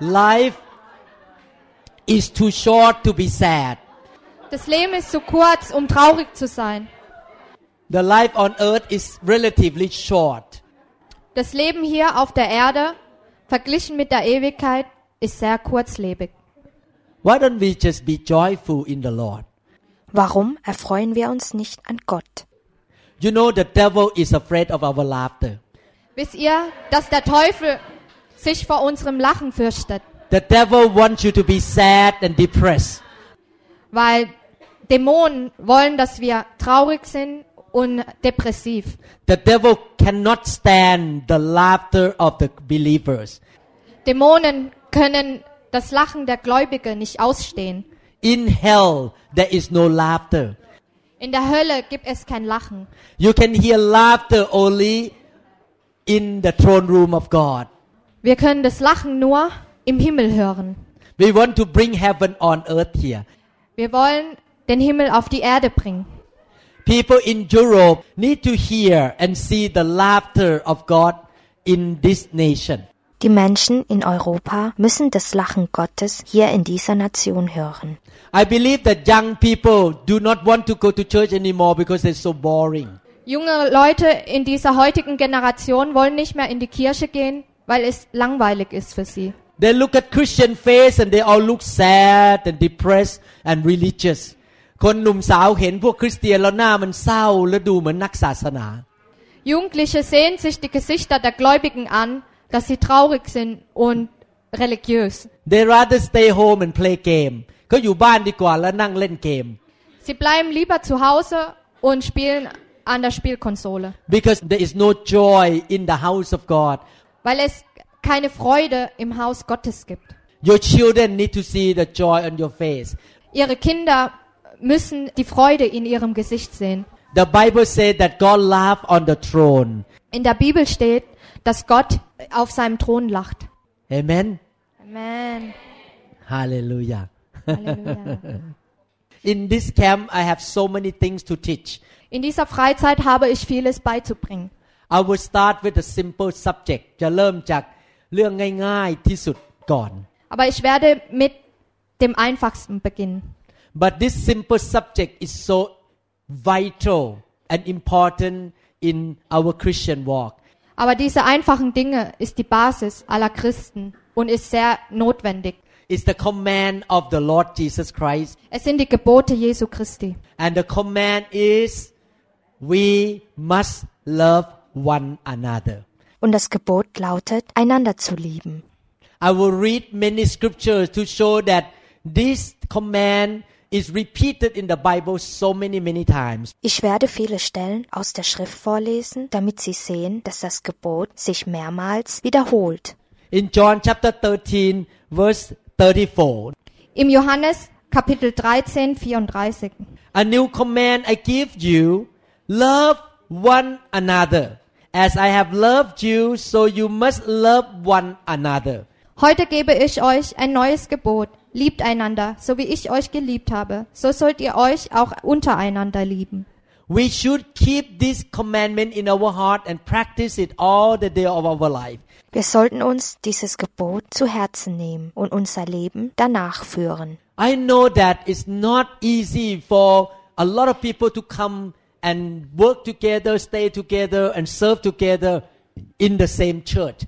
Life is too short to be sad. Das Leben ist zu kurz, um traurig zu sein. The life on earth is relatively short. Das Leben hier auf der Erde, verglichen mit der Ewigkeit, ist sehr kurzlebig. Why don't we just be joyful in the Lord? Warum erfreuen wir uns nicht an Gott? You know, the devil is afraid of our laughter. Wisst ihr, dass der Teufel sich vor unserem Lachen fürchtet? The devil wants you to be sad and depressed. Weil Dämonen wollen, dass wir traurig sind und depressiv. The devil cannot stand the laughter of the believers. Dämonen können das Lachen der Gläubigen nicht ausstehen. In hell, there is no laughter. In der Hölle gibt es kein Lachen. You can hear laughter only in the throne room of God. Wir können das Lachen nur im Himmel hören. We want to bring heaven on earth here. Wir wollen den Himmel auf die Erde bringen. People in Europe need to hear and see the laughter of God in this nation. Die Menschen in Europa müssen das Lachen Gottes hier in dieser Nation hören. I believe that young people do not want to go to church anymore because it's so boring. Junge Leute in dieser heutigen Generation wollen nicht mehr in die Kirche gehen, weil es langweilig ist für sie. They look at Christian face and they all look sad and depressed and religious. คนหนุ่มสาวเห็นพวกคริสเตียนแล้วหน้ามันเศร้าและดูเหมือนนักศาสนา Jugendliche sehen sich die Gesichter der Gläubigen an, dass sie traurig sind und religiös. They rather stay home and play game เขาอยู่บ้านดีกว่าแล้วนั่งเล่นเกม Sie bleiben lieber zu Hause und spielen an der Spielkonsole, because there is no joy in the house of God weil es keine Freude im Haus Gottes gibt. your children need to see the joy on your face Ihre Kinder müssen die Freude in ihrem Gesicht sehen. the Bible says that God laughed on the throne In der Bibel steht, dass Gott auf seinem Thron lacht. amen Amen. hallelujah Halleluja. in this camp I have so many things to teach In dieser Freizeit habe ich vieles beizubringen. I will start with a simple subject จะเริ่มจากเรื่องง่ายๆที่สุดก่อน Aber ich werde mit dem einfachsten beginnen. But this simple subject is so vital and important in our Christian walk. Aber diese einfachen Dinge ist die Basis aller Christen und ist sehr notwendig. It's the command of the Lord Jesus Christ. Es sind die Gebote Jesu Christi. And the command is we must love one another. Und das Gebot lautet, einander zu lieben. I will read many scriptures to show that this command is repeated in the Bible so many, many times. Ich werde viele Stellen aus der Schrift vorlesen, damit Sie sehen, dass das Gebot sich mehrmals wiederholt. In John chapter 13, verse 34. Im Johannes Kapitel 13, 34. A new command I give you love one another. As I have loved you, so you must love one another. Heute gebe ich euch ein neues Gebot. Liebt einander, so wie ich euch geliebt habe. So sollt ihr euch auch untereinander lieben. We should keep this commandment in our heart and practice it all the day of our life. Wir sollten uns dieses Gebot zu Herzen nehmen und unser Leben danach führen. I know that it's not easy for a lot of people to come and work together, stay together, and serve together in the same church.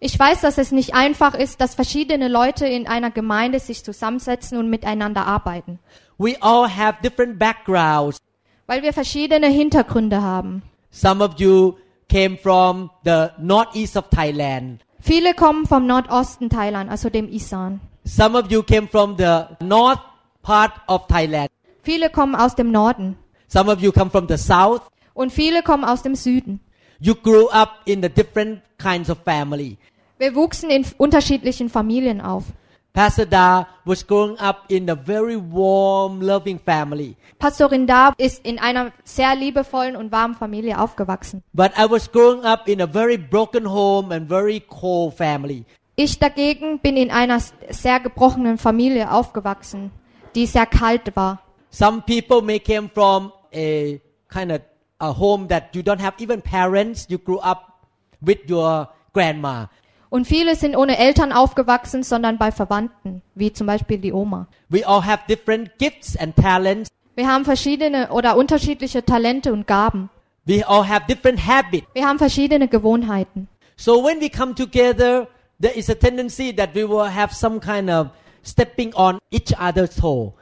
Ich weiß, dass es nicht einfach ist, dass verschiedene Leute in einer Gemeinde sich zusammensetzen und miteinander arbeiten, We all have different backgrounds. weil wir verschiedene Hintergründe haben. Some of you came from the northeast of Thailand. Viele kommen vom Nordosten Thailand, also dem Isan. Some of you came from the north part of Thailand. Viele kommen aus dem Norden Some of you come from the south. und viele kommen aus dem Süden. You grew up in the different kinds of family. Wir wuchsen in unterschiedlichen Familien auf. Pastor Da was growing up in a very warm, loving family. Pastorin Da ist in einer sehr liebevollen und warmen Familie aufgewachsen. But I was growing up in a very broken home and very cold family. Ich dagegen bin in einer sehr gebrochenen Familie aufgewachsen, die sehr kalt war. Some people may came from a kind of a home that you don't have even parents. You grew up with your grandma. Und viele sind ohne Eltern aufgewachsen, sondern bei Verwandten, wie zum Beispiel die Oma. We all have different gifts and talents. Wir haben verschiedene oder unterschiedliche Talente und Gaben. We all have different habits. Wir haben verschiedene Gewohnheiten. So when we come together, there is a tendency that we will have some kind of stepping on each other's toe.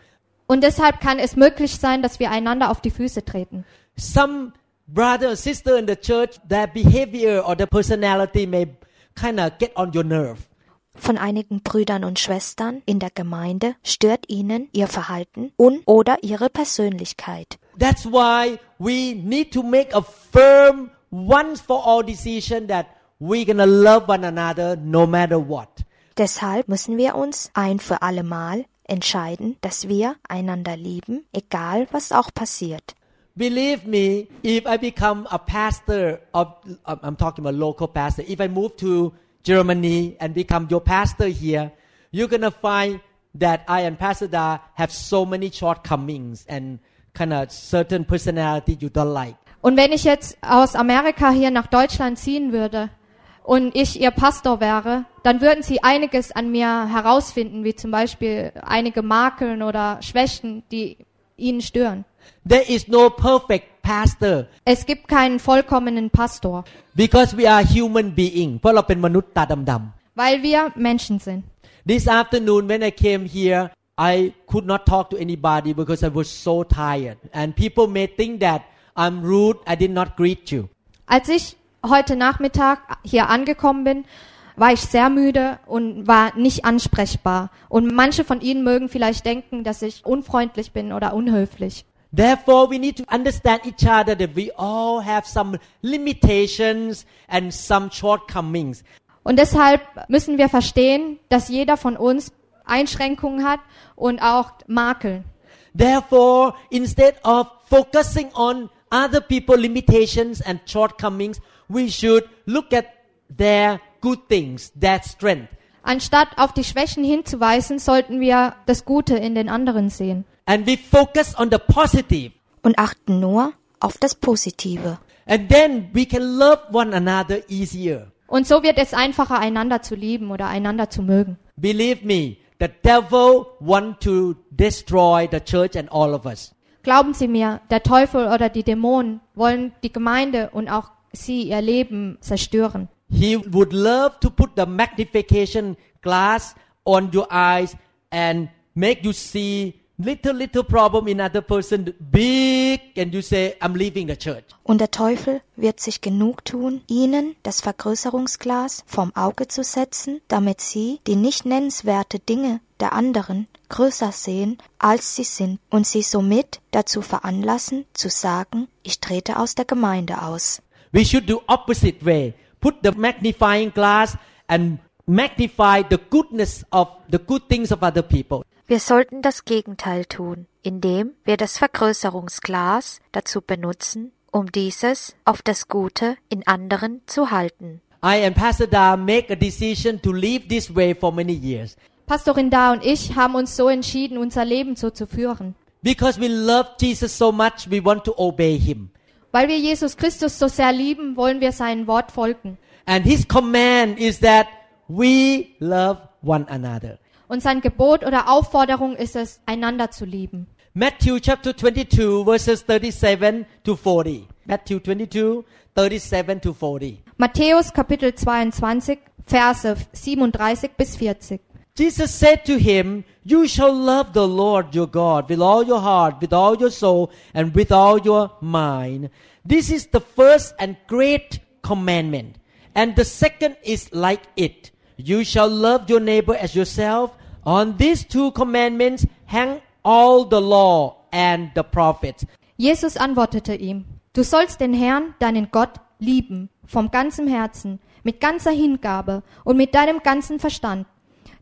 Und deshalb kann es möglich sein, dass wir einander auf die Füße treten. Some brother or sister in the church, their behavior or their personality may kind of get on your nerve. Von einigen Brüdern und Schwestern in der Gemeinde stört ihnen ihr Verhalten und oder ihre Persönlichkeit. That's why we need to make a firm, once for all decision that we're gonna love one another no matter what. Deshalb müssen wir uns ein für allemal entscheiden, dass wir einander lieben, egal was auch passiert. Believe me, if I become a pastor of, I'm talking about local pastor, if I move to Germany and become your pastor here, you're gonna find that I and Pastor Da have so many shortcomings and kind of certain personality you don't like. Und wenn ich jetzt aus Amerika hier nach Deutschland ziehen würde und ich ihr Pastor wäre, dann würden sie einiges an mir herausfinden, wie zum Beispiel einige Makeln oder Schwächen, die ihnen stören. There is no perfect pastor Es gibt keinen vollkommenen Pastor, because we are human being เพราะเราเป็นมนุษย์ตาดำ weil wir Menschen sind.ๆ This afternoon when I came here I could not talk to anybody because I was so tired and people may think that I'm rude I did not greet you Als ich heute Nachmittag hier angekommen bin, war ich sehr müde und war nicht ansprechbar. Und manche von Ihnen mögen vielleicht denken, dass ich unfreundlich bin oder unhöflich. Therefore, we need to understand each other that we all have some limitations and some shortcomings. Und deshalb müssen wir verstehen, dass jeder von uns Einschränkungen hat und auch Makeln. Therefore, instead of focusing on other people's limitations and shortcomings, we should look at their good things, their strength. Anstatt auf die Schwächen hinzuweisen, sollten wir das Gute in den anderen sehen. And we focus on the positive. Und achten nur auf das Positive. And then we can love one another easier. Und so wird es einfacher, einander zu lieben oder einander zu mögen. Believe me, the devil want to destroy the church and all of us. Glauben Sie mir, der Teufel oder die Dämonen wollen die Gemeinde und auch Sie, ihr Leben zerstören. He would love to put the magnification glass on your eyes and make you see little little problem in other person big and you say I'm leaving the church. Und der Teufel wird sich genug tun, ihnen das Vergrößerungsglas vom Auge zu setzen, damit sie die nicht nennenswerte Dinge der anderen größer sehen, als sie sind, und sie somit dazu veranlassen, zu sagen, ich trete aus der Gemeinde aus. We should do opposite way. Put the magnifying glass and magnify the goodness of the good things of other people. Wir sollten das Gegenteil tun, indem wir das Vergrößerungsglas dazu benutzen, um dieses auf das Gute in anderen zu halten. I and Pastor Da make a decision to live this way for many years Pastorin Da und ich haben uns so entschieden, unser Leben so zu führen. because we love Jesus so much we want to obey him. Weil wir Jesus Christus so sehr lieben, wollen wir seinem Wort folgen. And his command is that we love one another. Und sein Gebot oder Aufforderung ist es, einander zu lieben. Matthew chapter 22 verses 37 to 40. Matthew 22 37 to 40. Matthäus Kapitel 22, Verse 37 bis 40. Jesus said to him, You shall love the Lord your God with all your heart, with all your soul, and with all your mind. This is the first and great commandment. And the second is like it. You shall love your neighbor as yourself. On these two commandments hang all the law and the prophets. Jesus antwortete ihm, Du sollst den Herrn, deinen Gott, lieben, vom ganzen Herzen, mit ganzer Hingabe und mit deinem ganzen Verstand.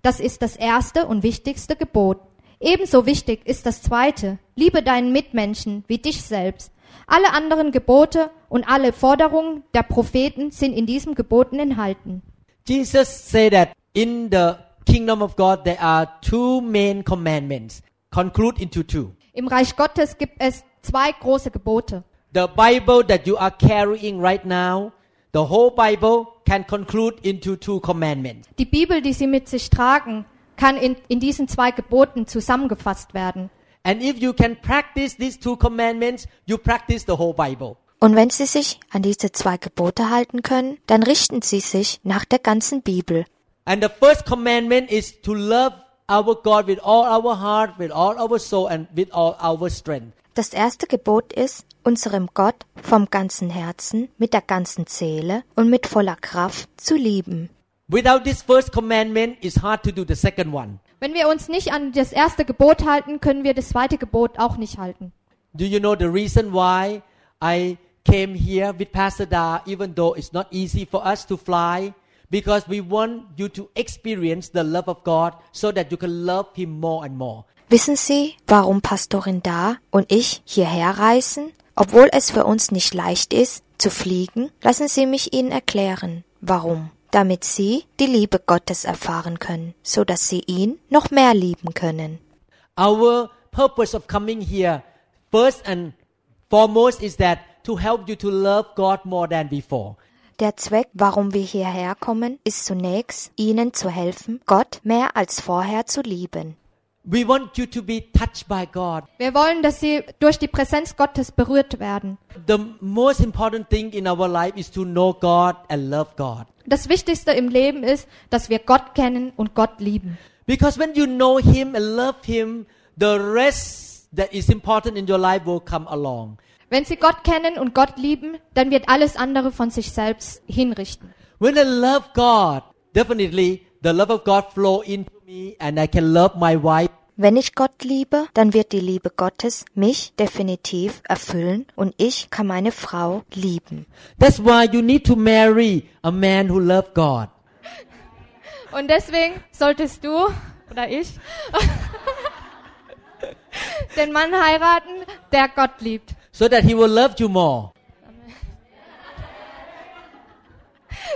Das ist das erste und wichtigste Gebot. Ebenso wichtig ist das zweite. Liebe deinen Mitmenschen wie dich selbst. Alle anderen Gebote und alle Forderungen der Propheten sind in diesem Geboten enthalten. Jesus said that in the kingdom of God there are two main commandments, conclude into two. Im Reich Gottes gibt es zwei große Gebote. The Bible that you are carrying right now, the whole Bible can conclude into two commandments. Die Bibel, die sie mit sich tragen, kann in, in diesen zwei Geboten zusammengefasst werden. And if you can practice these two commandments, you practice the whole Bible. Und wenn sie sich an diese zwei Gebote halten können, dann richten sie sich nach der ganzen Bibel. And the first commandment is to love our God with all our heart, with all our soul, and with all our strength. Das erste Gebot ist, unserem Gott vom ganzen Herzen, mit der ganzen Seele und mit voller Kraft zu lieben. Without this first commandment, it's hard to do the second one. Wenn wir uns nicht an das erste Gebot halten, können wir das zweite Gebot auch nicht halten. Do you know the reason why I came here with Pastor Da, even though it's not easy for us to fly? Because we want you to experience the love of God so that you can love Him more and more. Wissen Sie, warum Pastorin Da und ich hierher reisen? Obwohl es für uns nicht leicht ist, zu fliegen, lassen Sie mich Ihnen erklären, warum. Damit Sie die Liebe Gottes erfahren können, so dass Sie ihn noch mehr lieben können. Our purpose of coming here, first and foremost, is that to help you to love God more than before. Der Zweck, warum wir hierher kommen, ist zunächst, Ihnen zu helfen, Gott mehr als vorher zu lieben. We want you to be touched by God. Wir wollen, dass sie durch die Präsenz Gottes berührt werden. The most important thing in our life is to know God and love God. Das Wichtigste im Leben ist, dass wir Gott kennen und Gott lieben. Because when you know Him and love Him, the rest that is important in your life will come along. Wenn sie Gott kennen und Gott lieben, dann wird alles andere von sich selbst hinrichten. When I love God, definitely the love of God flow into me and I can love my wife. Wenn ich Gott liebe, dann wird die Liebe Gottes mich definitiv erfüllen und ich kann meine Frau lieben. That's why you need to marry a man who loves God. Und deswegen solltest du oder ich den Mann heiraten, der Gott liebt, So that he will love you more.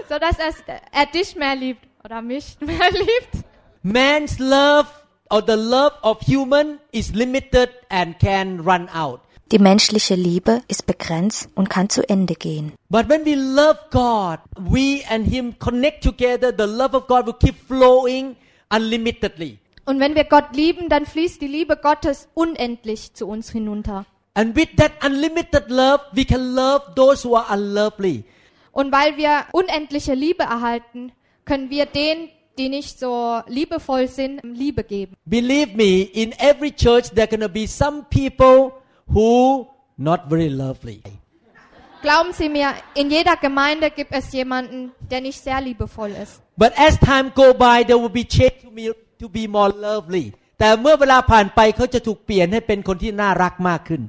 so dass er, er dich mehr liebt oder mich mehr liebt. Man's love or the love of human is limited and can run out. Die menschliche Liebe ist begrenzt und kann zu Ende gehen. But when we love God, we and Him connect together, the love of God will keep flowing unlimitedly. Und wenn wir Gott lieben, dann fließt die Liebe Gottes unendlich zu uns hinunter. And with that unlimited love, we can love those who are unlovely. Und weil wir unendliche Liebe erhalten, können wir denen, die nicht so liebevoll sind, Liebe geben. Believe me, in every church there gonna be some people who not very lovely. Glauben Sie mir, in jeder Gemeinde gibt es jemanden, der nicht sehr liebevoll ist. But as time go by, they will be changed to be, to be more lovely. แต่เมื่อเวลาผ่านไปเขาจะถูกเปลี่ยนให้เป็นคนที่น่ารักมากขึ้น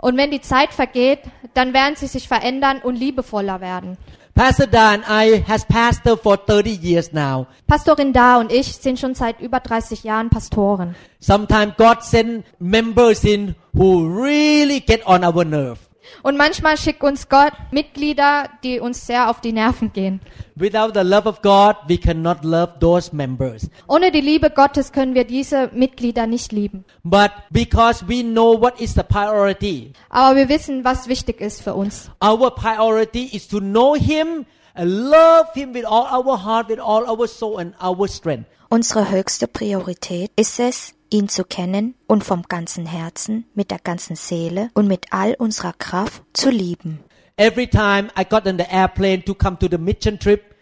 Und wenn die Zeit vergeht, dann werden sie sich verändern und liebevoller werden. Pastor Dan I has pastored for 30 years now. Pastorin Da und ich sind schon seit über 30 Jahren Pastoren. Sometimes God send members in who really get on our nerve. Und manchmal schickt uns Gott Mitglieder, die uns sehr auf die Nerven gehen. Without the love of God, we cannot love those members. Ohne die Liebe Gottes können wir diese Mitglieder nicht lieben. But because we know what is the priority, Aber wir wissen, was wichtig ist für uns. our priority is to know Him and love Him with all our heart, with all our soul and our strength. Unsere höchste Priorität ist es, ihn zu kennen und vom ganzen Herzen, mit der ganzen Seele und mit all unserer Kraft zu lieben. Every time I got on the airplane to come to the mission trip,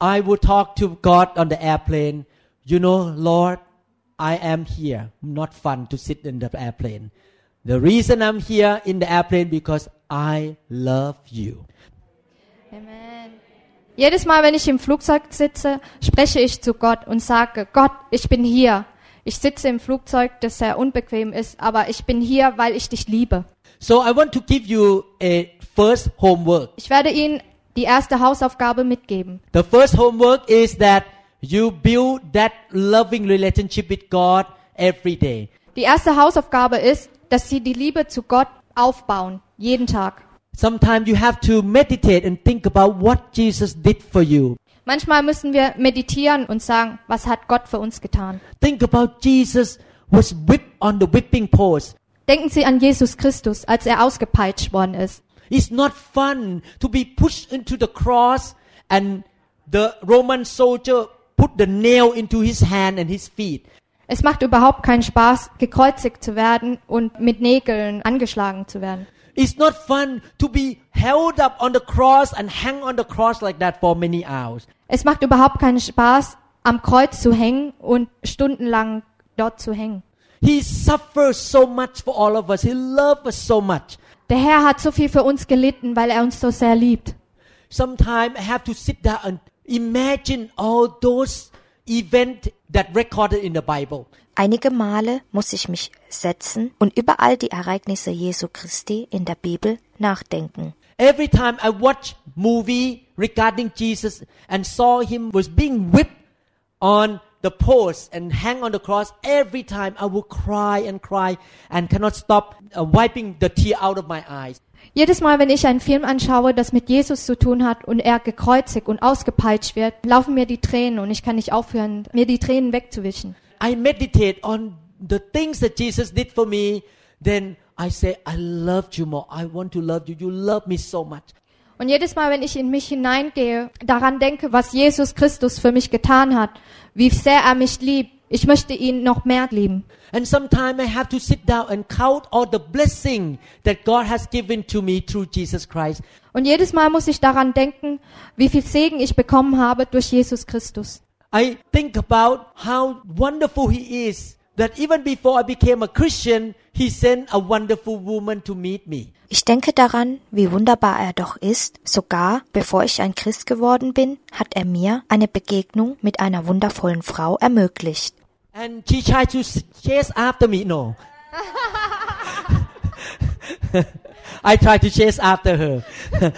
I would talk to God on the airplane. You know, Lord, I am here. Not fun to sit in the airplane. The reason I'm here in the airplane because I love you. Amen. Jedes Mal, wenn ich im Flugzeug sitze, spreche ich zu Gott und sage, Gott, ich bin hier. Ich sitze im Flugzeug, das sehr unbequem ist, aber ich bin hier, weil ich dich liebe. So I want to give you a first homework. Ich werde Ihnen die erste Hausaufgabe mitgeben. The first homework is that you build that loving relationship with God every day. Die erste Hausaufgabe ist, dass Sie die Liebe zu Gott aufbauen, jeden Tag. Sometimes you have to meditate and think about what Jesus did for you. Manchmal müssen wir meditieren und sagen, was hat Gott für uns getan? Think about Jesus was whipped on the whipping post. Denken Sie an Jesus Christus, als er ausgepeitscht worden ist. It's not fun to be pushed into the cross and the Roman soldier put the nail into his hand and his feet. Es macht überhaupt keinen Spaß, gekreuzigt zu werden und mit Nägeln angeschlagen zu werden. It's not fun to be held up on the cross and hang on the cross like that for many hours. Es macht überhaupt keinen Spaß, am Kreuz zu hängen und stundenlang dort zu hängen. He suffers so much for all of us. He loves us so much. Der Herr hat so viel für uns gelitten, weil er uns so sehr liebt. Sometimes I have to sit down and imagine all those events that recorded in the Bible. Einige Male muss ich mich setzen und über all die Ereignisse Jesu Christi in der Bibel nachdenken. Every time I watch movie regarding Jesus and saw him was being whipped on the post and hang on the cross, every time I would cry and cry and cannot stop uh, wiping the tear out of my eyes. Jedes Mal, wenn ich einen Film anschaue, das mit Jesus zu tun hat und er gekreuzigt und ausgepeitscht wird, laufen mir die Tränen und ich kann nicht aufhören, mir die Tränen wegzuwischen. I meditate on the things that Jesus did for me, then I say, I loved you more. I want to love you. You love me so much. Und jedes Mal, wenn ich in mich hineingehe, daran denke, was Jesus Christus für mich getan hat, wie sehr er mich liebt, ich möchte ihn noch mehr lieben. And sometimes I have to sit down and count all the blessing that God has given to me through Jesus Christ. Und jedes Mal muss ich daran denken, wie viel Segen ich bekommen habe durch Jesus Christus. I think about how wonderful He is. That even before I became a Christian, He sent a wonderful woman to meet me. Ich denke daran, wie wunderbar er doch ist. Sogar bevor ich ein Christ geworden bin, hat er mir eine Begegnung mit einer wundervollen Frau ermöglicht. And she tried to chase after me. No. I tried to chase after her.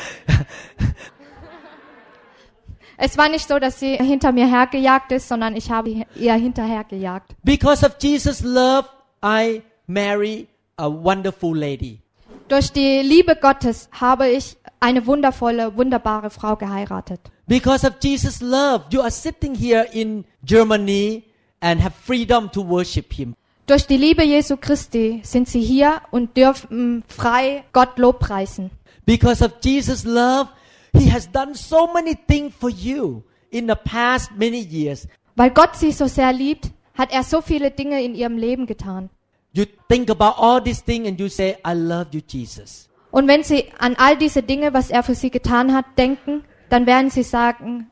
Es war nicht so, dass sie hinter mir hergejagt ist, sondern ich habe ihr hinterhergejagt. Because of Jesus' love, I marry a wonderful lady. Durch die Liebe Gottes habe ich eine wundervolle, wunderbare Frau geheiratet. Because of Jesus' love, you are sitting here in Germany and have freedom to worship Him. Durch die Liebe Jesu Christi sind sie hier und dürfen frei Gott lobpreisen. Because of Jesus' love, He has done so many things for you in the past many years. Weil Gott sie so sehr liebt, hat er so viele Dinge in ihrem Leben getan. You think about all these things and you say, I love you, Jesus. Und wenn sie an all diese Dinge, was er für sie getan hat, denken, dann werden sie sagen,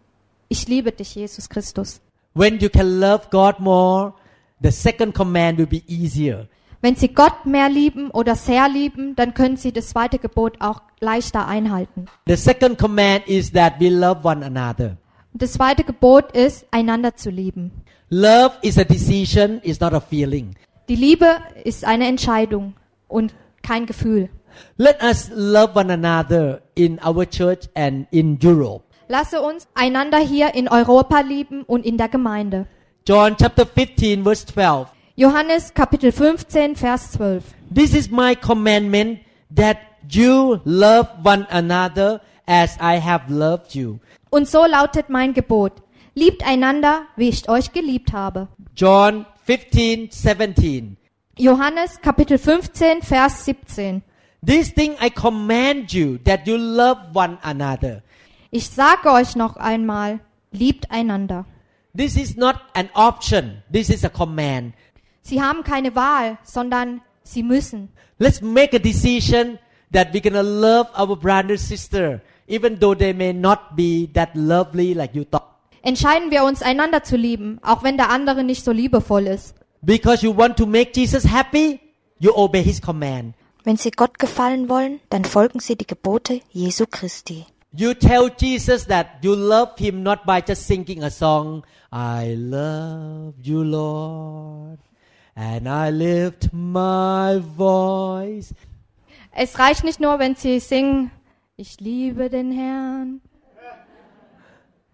ich liebe dich, Jesus Christus. When you can love God more, the second command will be easier. Wenn sie Gott mehr lieben oder sehr lieben, dann können sie das zweite Gebot auch leichter einhalten. The second command is that we love one another. Und das zweite Gebot ist, einander zu lieben. Love is a decision, it's not a feeling. Die Liebe ist eine Entscheidung und kein Gefühl. Let us love one another in our church and in Europe. Lasse uns einander hier in Europa lieben und in der Gemeinde. John chapter 15 verse 12. Johannes Kapitel 15, Vers 12. This is my commandment that you love one another as I have loved you. Und so lautet mein Gebot. Liebt einander, wie ich euch geliebt habe. John 15, 17. Johannes Kapitel 15, Vers 17. This thing I command you that you love one another. Ich sage euch noch einmal, liebt einander. This is not an option. This is a command. Sie haben keine Wahl, sondern sie müssen. Let's make a decision that we're gonna love our brother sister, even though they may not be that lovely like you thought. Entscheiden wir uns, einander zu lieben, auch wenn der andere nicht so liebevoll ist. Because you want to make Jesus happy, you obey his command. Wenn Sie Gott gefallen wollen, dann folgen Sie die Gebote Jesu Christi. You tell Jesus that you love him not by just singing a song, I love you, Lord, and I lift my voice. Es reicht nicht nur, wenn sie singen, Ich liebe den Herrn.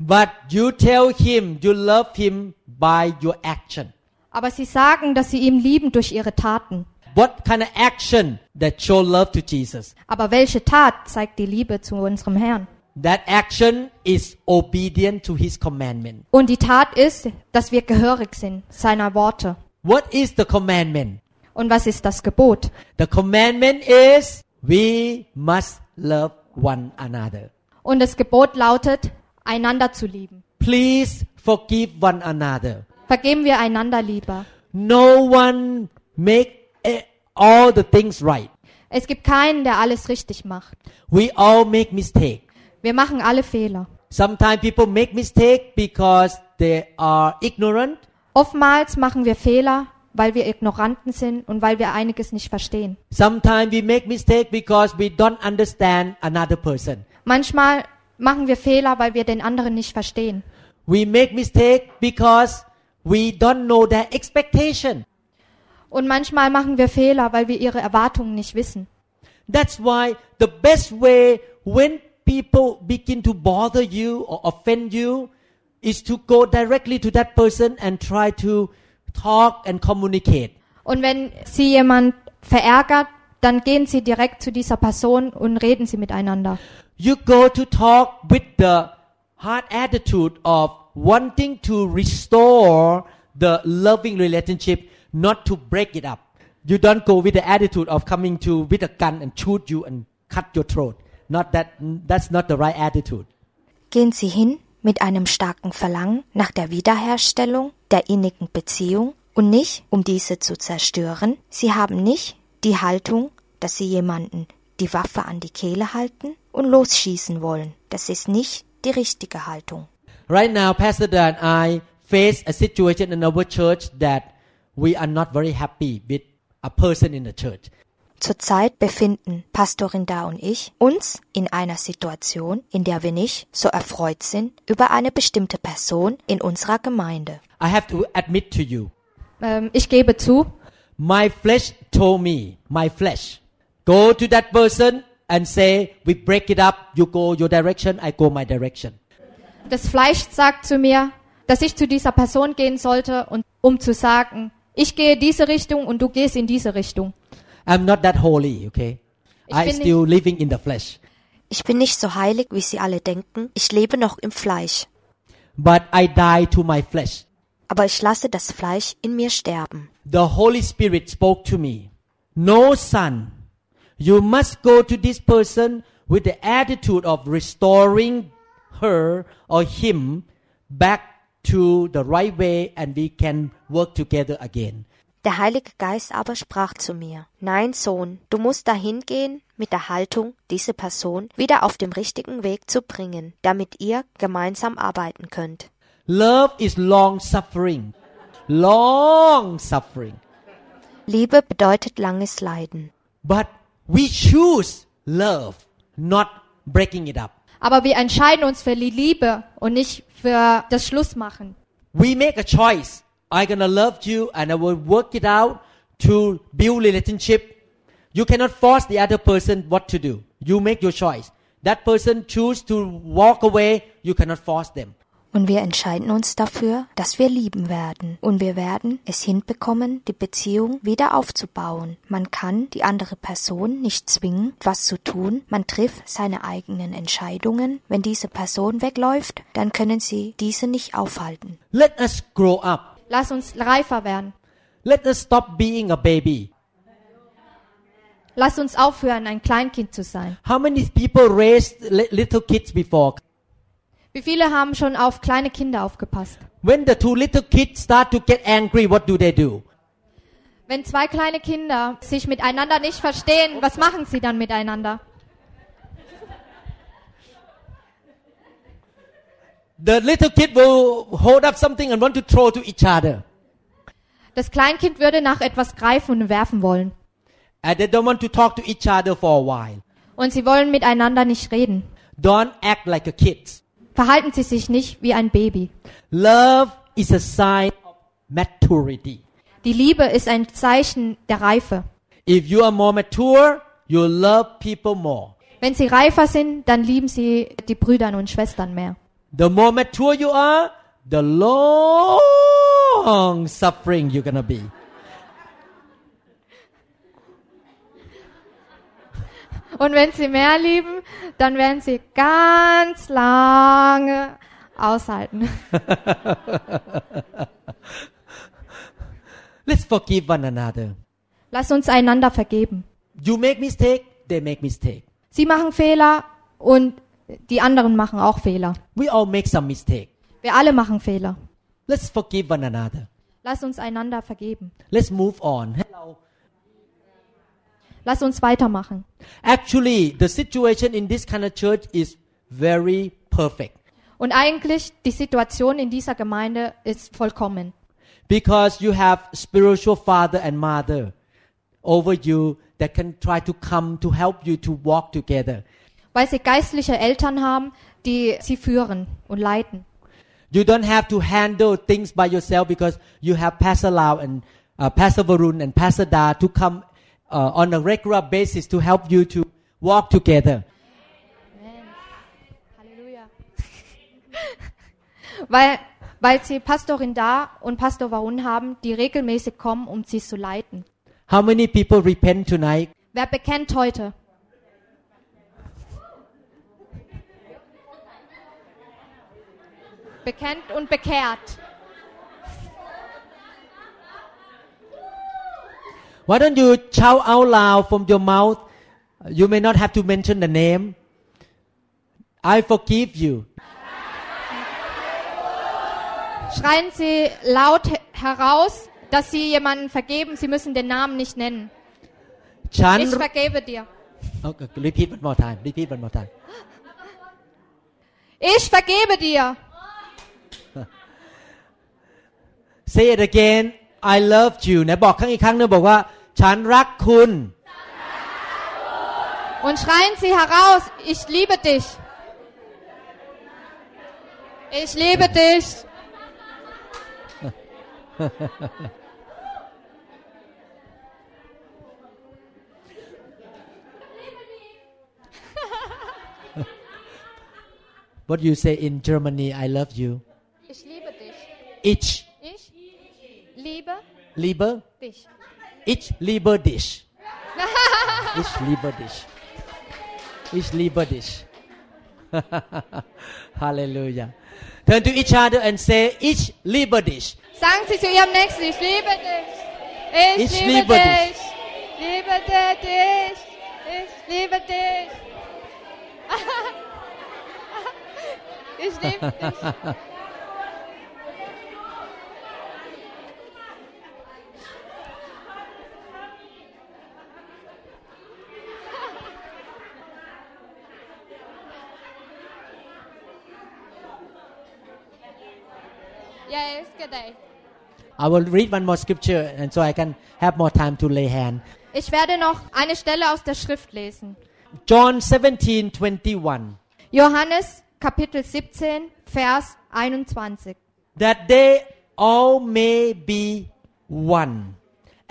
But you tell him you love him by your action. Aber sie sagen, dass sie ihn lieben durch ihre Taten. What kind of action that show love to Jesus? Aber welche Tat zeigt die Liebe zu unserem Herrn? That action is obedient to his commandment. Und die Tat ist, dass wir gehörig sind seiner Worte. What is the commandment? Und was ist das Gebot? The commandment is we must love one another. Und das Gebot lautet, einander zu lieben. Please forgive one another. Vergeben wir einander lieber. No one make eh, all the things right. Es gibt keinen, der alles richtig macht. We all make mistake. Wir machen alle Fehler. Sometimes people make mistake because they are ignorant. Oftmals machen wir Fehler, weil wir Ignoranten sind und weil wir einiges nicht verstehen. Sometimes we make mistake because we don't understand another person. Manchmal machen wir Fehler, weil wir den anderen nicht verstehen. We make mistake because we don't know their expectation. Und manchmal machen wir Fehler, weil wir ihre Erwartungen nicht wissen. That's why the best way when people begin to bother you or offend you is to go directly to that person and try to talk and communicate. Und wenn sie jemand verärgert, dann gehen sie direkt zu dieser Person und reden sie miteinander. You go to talk with the hard attitude of wanting to restore the loving relationship, not to break it up. You don't go with the attitude of coming to with a gun and shoot you and cut your throat. Not that that's not the right attitude. Gehen Sie hin mit einem starken Verlangen nach der Wiederherstellung der innigen Beziehung und nicht, um diese zu zerstören. Sie haben nicht die Haltung, dass Sie jemanden die Waffe an die Kehle halten und losschießen wollen. Das ist nicht die richtige Haltung. Right now, Pastor Dan and I face a situation in our church that we are not very happy with a person in the church. Zurzeit befinden Pastorin Da und ich uns in einer Situation, in der wir nicht so erfreut sind über eine bestimmte Person in unserer Gemeinde. I have to admit to you, Ähm, ich gebe zu, my flesh told me, my flesh, go to that person and say, we break it up, you go your direction, I go my direction. das Fleisch sagt zu mir, dass ich zu dieser Person gehen sollte, und, um zu sagen, ich gehe diese Richtung und du gehst in diese Richtung. I'm not that holy, okay? Ich I bin still living in the flesh. Ich bin nicht so heilig, wie Sie alle denken. Ich lebe noch im Fleisch. But I die to my flesh. Aber ich lasse das Fleisch in mir sterben. The Holy Spirit spoke to me. No, son, you must go to this person with the attitude of restoring her or him back to the right way and we can work together again. Der Heilige Geist aber sprach zu mir, Nein, Sohn, du musst dahin gehen mit der Haltung, diese Person wieder auf dem richtigen Weg zu bringen, damit ihr gemeinsam arbeiten könnt. Love is long suffering. Long suffering. Liebe bedeutet langes Leiden. But we choose love, not breaking it up. Aber wir entscheiden uns für die Liebe und nicht für das Schlussmachen. We make a choice. I'm gonna love you and I will work it out to build relationship. You cannot force the other person what to do. You make your choice. That person choose to walk away. You cannot force them. Und wir entscheiden uns dafür, dass wir lieben werden. Und wir werden es hinbekommen, die Beziehung wieder aufzubauen. Man kann die andere Person nicht zwingen, was zu tun. Man trifft seine eigenen Entscheidungen. Wenn diese Person wegläuft, dann können sie diese nicht aufhalten. Let us grow up. Lass uns reifer werden. Let us stop being a baby. Lass uns aufhören, ein Kleinkind zu sein. How many people raised li- little kids before? Wie viele haben schon auf kleine Kinder aufgepasst? When the two little kids start to get angry, what do they do? Wenn zwei kleine Kinder sich miteinander nicht verstehen, was machen sie dann miteinander? The little kid will hold up something and want to throw to each other. Das Kleinkind würde nach etwas greifen und werfen wollen. And they don't want to talk to each other for a while. Und sie wollen miteinander nicht reden. Don't act like a kid. Verhalten sie sich nicht wie ein Baby. Love is a sign of maturity. Die Liebe ist ein Zeichen der Reife. If you are more mature, you love people more. Wenn sie reifer sind, dann lieben sie die Brüder und Schwestern mehr. The more mature you are, the long suffering you're gonna be. Und wenn sie mehr lieben, dann werden sie ganz lange aushalten. Let's forgive one another. Lass uns einander vergeben. You make mistake, they make mistake. Sie machen Fehler und die anderen machen auch Fehler. We all make some mistake. Wir alle machen Fehler. Let's forgive one another. Lass uns einander vergeben. Let's move on. Hello. Lass uns weitermachen. Actually, the situation in this kind of church is very perfect Und eigentlich, die Situation in dieser Gemeinde ist vollkommen. because you have spiritual father and mother over you that can try to come to help you to walk together. Weil sie geistliche Eltern haben, die sie führen und leiten. You don't have to handle things by yourself because you have Pastor Lau and uh, Pastor Varun and Pastor Da to come uh, on a regular basis to help you to walk together. Halleluja. weil, weil sie Pastorin da und Pastor Varun haben, die regelmäßig kommen, um sie zu leiten. How many people repent tonight? Wer bekennt heute? Bekennt und bekehrt. Why don't you shout out loud from your mouth? You may not have to mention the name. I forgive you. Schreien Sie laut heraus, dass Sie jemanden vergeben. Sie müssen den Namen nicht nennen. ฉัน Ich vergebe dir. Okay, repeat one more time. Repeat one more time. Ich vergebe dir. Say it again. I love you นะบอกครั้งอีกครั้งหนึงบอกว่า ฉันรักคุณ Und schreien Sie heraus, ich liebe dich. Ich liebe dich. What you say in Germany I love you Ich liebe dich. Ich Ich liebe liebe dich. Ich liebe dich Ich liebe dich Ich liebe dich Halleluja Turn to each other and say Ich liebe dich Sagen Sie zu Ihrem Nächsten, ich liebe dich. Ich, Ich liebe, liebe dich. Liebe dir dich. Ich liebe dich. ich liebe dich. Yes, good day. I will read one more scripture and so I can have more time to lay hand Ich werde noch eine Stelle aus der Schrift lesen. John 17:21 Johannes Kapitel 17, Vers 21. that they all may be one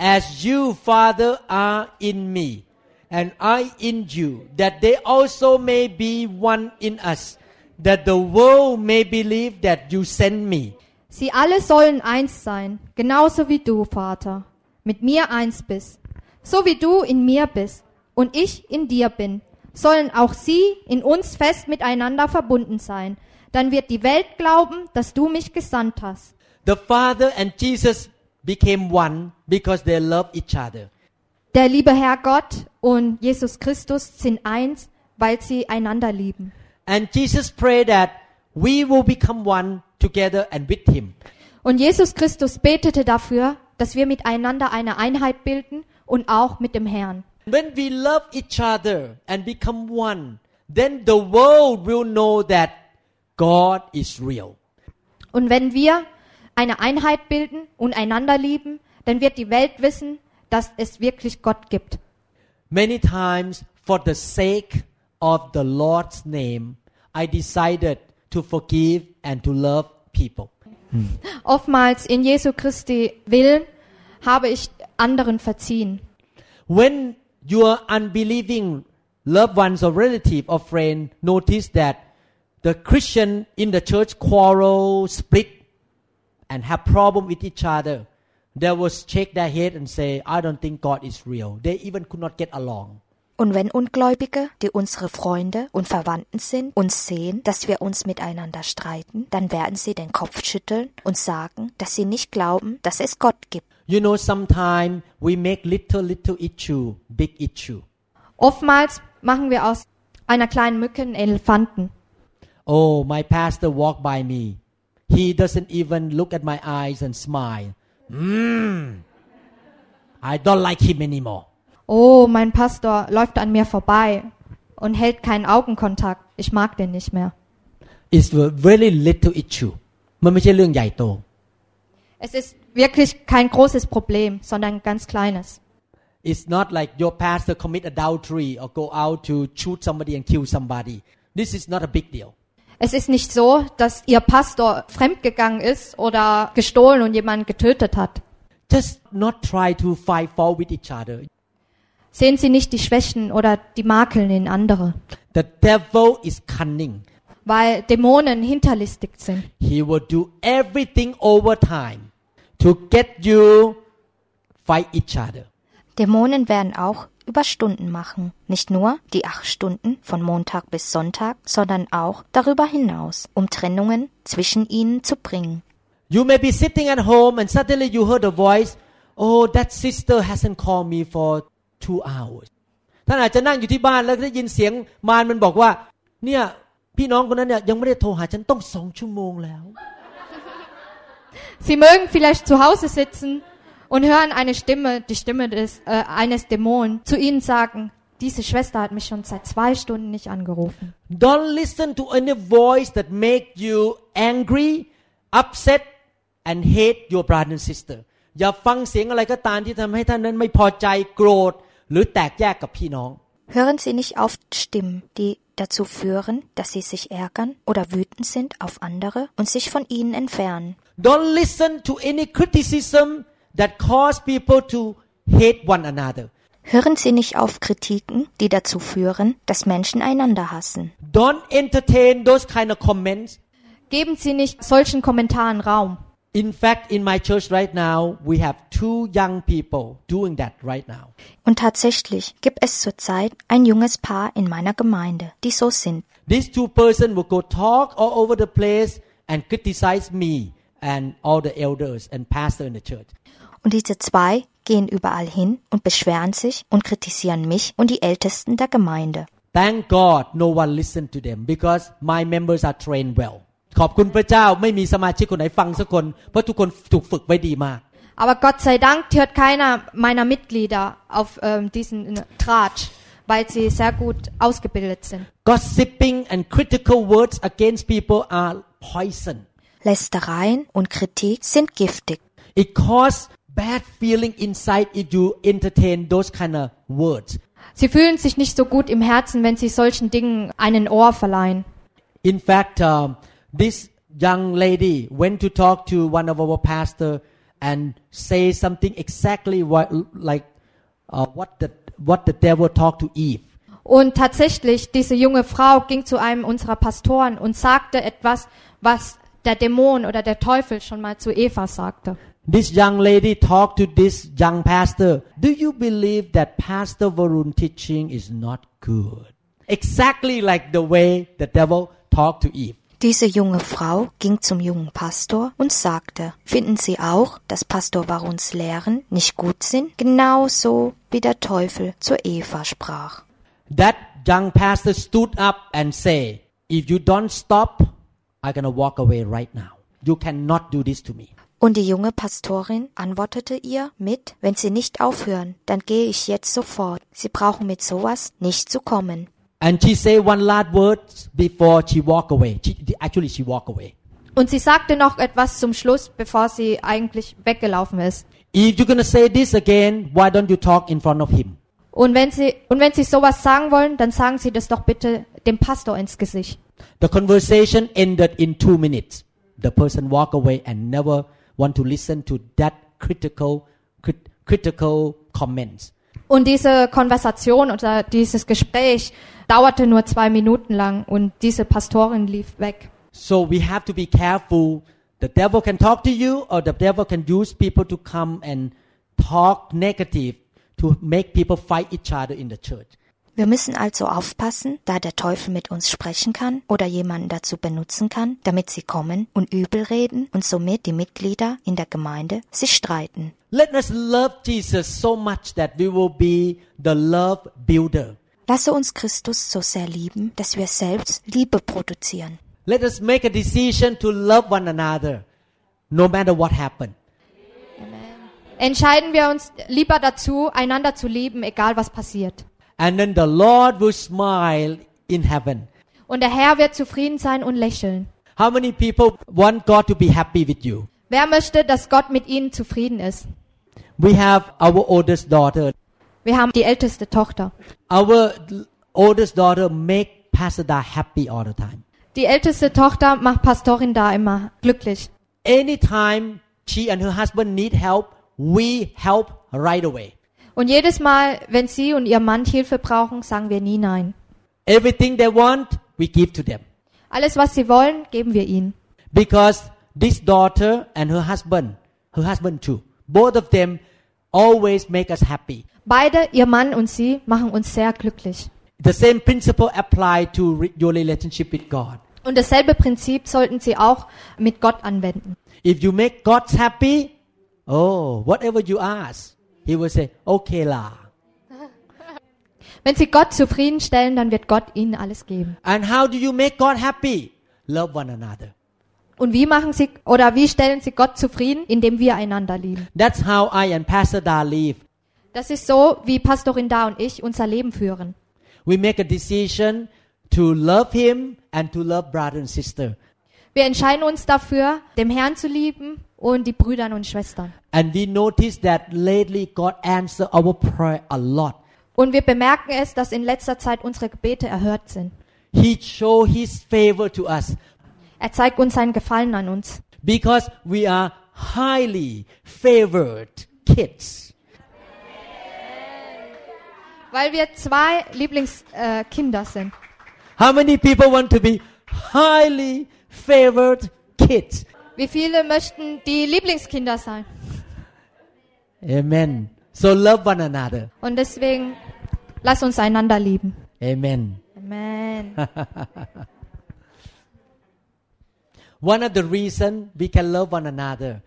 as you father are in me and I in you that they also may be one in us that the world may believe that you sent me Sie alle sollen eins sein, genauso wie du, Vater, mit mir eins bist. So wie du in mir bist und ich in dir bin, sollen auch sie in uns fest miteinander verbunden sein. Dann wird die Welt glauben, dass du mich gesandt hast. the father and Jesus became one because they love each other Der liebe Herr Gott und Jesus Christus sind eins, weil sie einander lieben. and Jesus prayed that we will become one together and with him Und Jesus Christus betete dafür, dass wir miteinander eine Einheit bilden und auch mit dem Herrn. When we love each other and become one, then the world will know that God is real. Und wenn wir eine Einheit bilden und einander lieben, dann wird die Welt wissen, dass es wirklich Gott gibt. Many times, for the sake of the Lord's name, I decided to forgive and to love people. Hmm. Oftmals in Jesu Christi Willen habe ich anderen verziehen. When your unbelieving loved ones or relative or friend notice that the Christian in the church quarrel, split, and have problem with each other, they will shake their head and say, I don't think God is real. They even could not get along. Und wenn Ungläubige, die unsere Freunde und Verwandten sind, uns sehen, dass wir uns miteinander streiten, dann werden sie den Kopf schütteln und sagen, dass sie nicht glauben, dass es Gott gibt. You know, sometimes we make little, little issue, big issue. Oftmals machen wir aus einer kleinen Mücke einen Elefanten. Oh, my pastor walked by me. He doesn't even look at my eyes and smile. Mm. I don't like him anymore Oh, mein Pastor läuft an mir vorbei und hält keinen Augenkontakt. Ich mag den nicht mehr. It's a very little issue. มันไม่ใช่เรื่องใหญ่โต Es ist wirklich kein großes Problem, sondern ein ganz kleines. It's not like your pastor commit adultery or go out to shoot somebody and kill somebody. This is not a big deal. Es ist nicht so, dass ihr Pastor fremdgegangen ist oder gestohlen und jemanden getötet hat. Just not try to find fault with each other. Sehen Sie nicht die Schwächen oder die Makeln in andere, The devil is cunning. weil Dämonen hinterlistig sind. He will do everything over time to get you fight each other. Dämonen werden auch Überstunden machen. Nicht nur die acht Stunden von Montag bis Sonntag, sondern auch darüber hinaus, um Trennungen zwischen ihnen zu bringen. You may be sitting at home and suddenly you heard a voice, oh, that sister hasn't called me for two hours. ท่านอาจจะนั่งอยู่ที่บ้านแล้วได้ยินเสียงมารมันบอกว่า เนี่ยพี่น้องคนนั้นเนี่ยยังไม่ได้โทรหาฉันต้องสองชั่วโมงแล้ว Sie mögen vielleicht zu Hause sitzen und hören eine Stimme, die Stimme des, äh, eines Dämonen, zu ihnen sagen, diese Schwester hat mich schon seit zwei Stunden nicht angerufen. Don't listen to any voice that make you angry, upset, and hate your brother and sister. อย่าฟังเสียงอะไรก็ตามที่ทำให้ท่านนั้นไม่พอใจโกรธ หรือแตกแยกกับพี่น้อง Hören Sie nicht auf Stimmen, die dazu führen, dass Sie sich ärgern oder wütend sind auf andere und sich von ihnen entfernen. Don't listen to any criticism that cause people to hate one another. Hören Sie nicht auf Kritiken, die dazu führen, dass Menschen einander hassen. Don't entertain those kind of comments. Geben Sie nicht solchen Kommentaren Raum. In fact, in my church right now, we have two young people doing that right now. Und tatsächlich gibt es zurzeit ein junges Paar in meiner Gemeinde, die so sind. These two persons will go talk all over the place and criticize me and all the elders and pastor in the church. Und diese zwei gehen überall hin und beschweren sich und kritisieren mich und die Ältesten der Gemeinde. Thank God no one listened to them because my members are trained well. ขอบคุณพระเจ้าไม่มีสมาชิกคนไหนฟังสักคน เพราะทุกคนถูกฝึกไว้ดีมาก Aber Gott sei Dank hört keiner meiner Mitglieder auf ähm, diesen äh, Tratsch, weil sie sehr gut ausgebildet sind. Gossiping and critical words against people are poison. Lästereien und Kritik sind giftig. It causes bad feeling inside if you entertain those kind of words. Sie fühlen sich nicht so gut im Herzen, wenn sie solchen Dingen einen Ohr verleihen. In fact, um, this young lady went to talk to one of our pastor and say something exactly what, like uh, what the what the devil talked to Eve. Und tatsächlich, diese junge Frau ging zu einem unserer Pastoren und sagte etwas, was der Dämon oder der Teufel schon mal zu Eva sagte. This young lady talked to this young pastor. Do you believe that Pastor Varun teaching is not good? Exactly like the way the devil talked to Eve. Diese junge Frau ging zum jungen Pastor und sagte, finden Sie auch, dass Pastor Waruns Lehren nicht gut sind? Genauso wie der Teufel zu Eva sprach. That young pastor stood up and say, if you don't stop, I'm gonna walk away right now. You cannot do this to me. Und die junge Pastorin antwortete ihr mit, wenn Sie nicht aufhören, dann gehe ich jetzt sofort. Sie brauchen mit sowas nicht zu kommen. And she said one last word before she walked away. She, actually, she walked away. Und sie sagte noch etwas zum Schluss, bevor sie eigentlich weggelaufen ist. If you're gonna say this again, why don't you talk in front of him? Und wenn sie, und wenn sie sowas sagen wollen, dann sagen sie das doch bitte dem Pastor ins Gesicht. The conversation ended in two minutes. The person walked away and never want to listen to that critical, crit, critical comments. Und diese Konversation oder dieses Gespräch dauerte nur zwei Minuten lang und diese Pastorin lief weg. So we have to be careful. The devil can talk to you, or the devil can use people to come and talk negative to make people fight each other in the church. Wir müssen also aufpassen, da der Teufel mit uns sprechen kann oder jemanden dazu benutzen kann, damit sie kommen und übel reden und somit die Mitglieder in der Gemeinde sich streiten. Let us love Jesus so much that we will be the love builder. Lasse uns Christus so sehr lieben, dass wir selbst Liebe produzieren. Let us make a decision to love one another, no matter what happened. Entscheiden wir uns lieber dazu, einander zu lieben, egal was passiert. And then the Lord will smile in heaven. Und der Herr wird zufrieden sein und lächeln. How many people want God to be happy with you? Wer möchte, dass Gott mit ihnen zufrieden ist? We have our oldest daughter. Wir haben die älteste Tochter. Our oldest daughter make Pastor Da happy all the time. Die älteste Tochter macht Pastorin da immer glücklich. Anytime she and her husband need help, we help right away. Und jedes Mal, wenn sie und ihr Mann Hilfe brauchen, sagen wir nie nein. Everything they want, we give to them. Alles, was sie wollen, geben wir ihnen. Because this daughter and her husband, her husband too, both of them always make us happy. Beide, ihr Mann und sie, machen uns sehr glücklich. The same principle apply to re- your relationship with God. Und dasselbe Prinzip sollten sie auch mit Gott anwenden. If you make God happy, oh, whatever you ask, He will say, okay la. Wenn sie Gott zufriedenstellen, dann wird Gott ihnen alles geben. And how do you make God happy? Love one another. Und wie machen sie oder wie stellen sie Gott zufrieden, indem wir einander lieben? That's how I and Pastor Da live. Das ist so, wie Pastorin Da und ich unser Leben führen. We make a decision to love Him and to love brother and sister. Wir entscheiden uns dafür, dem Herrn zu lieben und die Brüder und Schwestern. And we notice that lately God answer our prayer a lot. Und wir bemerken es, dass in letzter Zeit unsere Gebete erhört sind. He show His favor to us Er zeigt uns seinen Gefallen an uns, because we are highly favored kids. weil wir zwei Lieblingskinder äh, sind. How many people want to be highly favored kids? Wie viele möchten die Lieblingskinder sein? Amen. So love one another. Und deswegen lass uns einander lieben. Amen. Amen. One of the reason we can love one another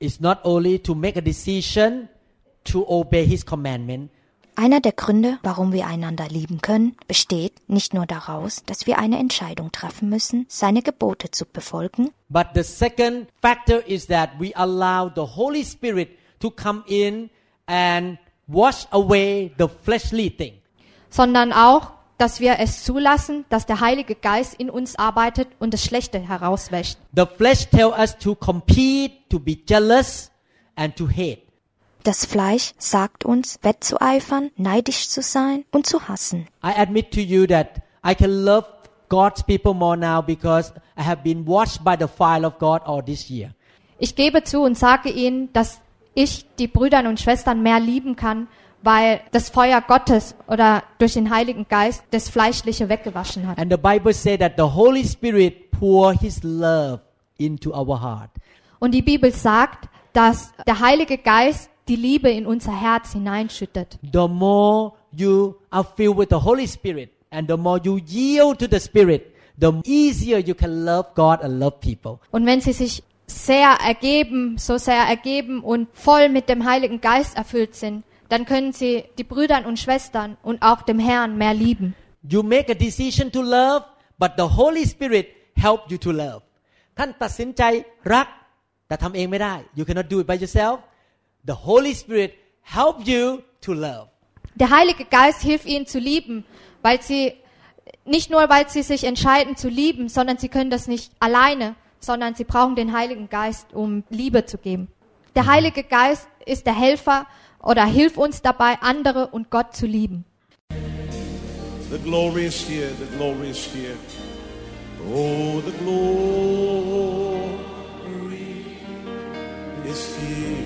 is not only to make a decision to obey His commandment, Einer der Gründe, warum wir einander lieben können, besteht nicht nur daraus, dass wir eine Entscheidung treffen müssen, seine Gebote zu befolgen, but the second factor is that we allow the Holy Spirit to come in and wash away the fleshly thing. sondern auch, dass wir es zulassen, dass der Heilige Geist in uns arbeitet und das Schlechte herauswäscht. The flesh tell us to compete, to be jealous, and to hate. Das Fleisch sagt uns, wettzueifern, neidisch zu sein und zu hassen. I admit to you that I can love God's people more now because I have been washed by the fire of God all this year. Ich gebe zu und sage ihnen, dass ich die Brüder und Schwestern mehr lieben kann, weil das Feuer Gottes oder durch den Heiligen Geist das Fleischliche weggewaschen hat. And the Bible says that the Holy Spirit pour His love into our heart. Und die Bibel sagt, dass der Heilige Geist die Liebe in unser Herz hineinschüttet. The more you are filled with the Holy Spirit and the more you yield to the Spirit, the easier you can love God and love people. Und wenn sie sich sehr ergeben, so sehr ergeben und voll mit dem Heiligen Geist erfüllt sind, dann können sie die Brüder und Schwestern und auch dem Herrn mehr lieben. You make a decision to love, but the Holy Spirit help you to love. ท่านตัดสินใจรัก แต่ทำเองไม่ได้ You cannot do it by yourself. The Holy Spirit help you to love. Der Heilige Geist hilft ihnen zu lieben, weil sie nicht nur weil sie sich entscheiden zu lieben, sondern sie können das nicht alleine, sondern sie brauchen den Heiligen Geist, um Liebe zu geben. Der Heilige Geist ist der Helfer oder hilft uns dabei, andere und Gott zu lieben. The glory is here, the glory is here. Oh, the glory is here.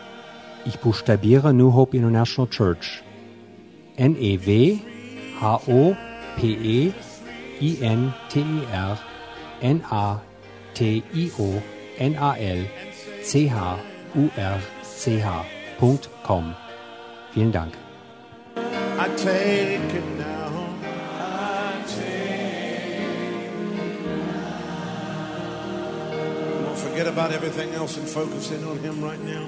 Ich buchstabiere New Hope International Church. N-E-W-H-O-P-E-I-N-T-E-R N-A-T-I-O-N-A-L-C-H-U-R-C-H.com. Vielen Dank. I take it. Don't forget about everything else and focus in on Him right now.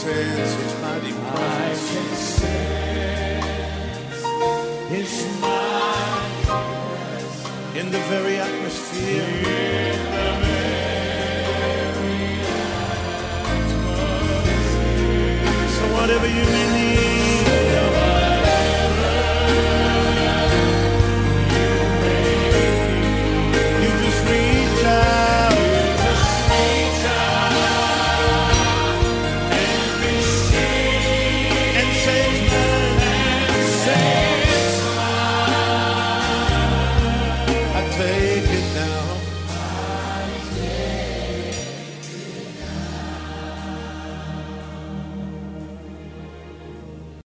sense His mighty presence. I can sense His mighty presence in the very atmosphere. So whatever you may need.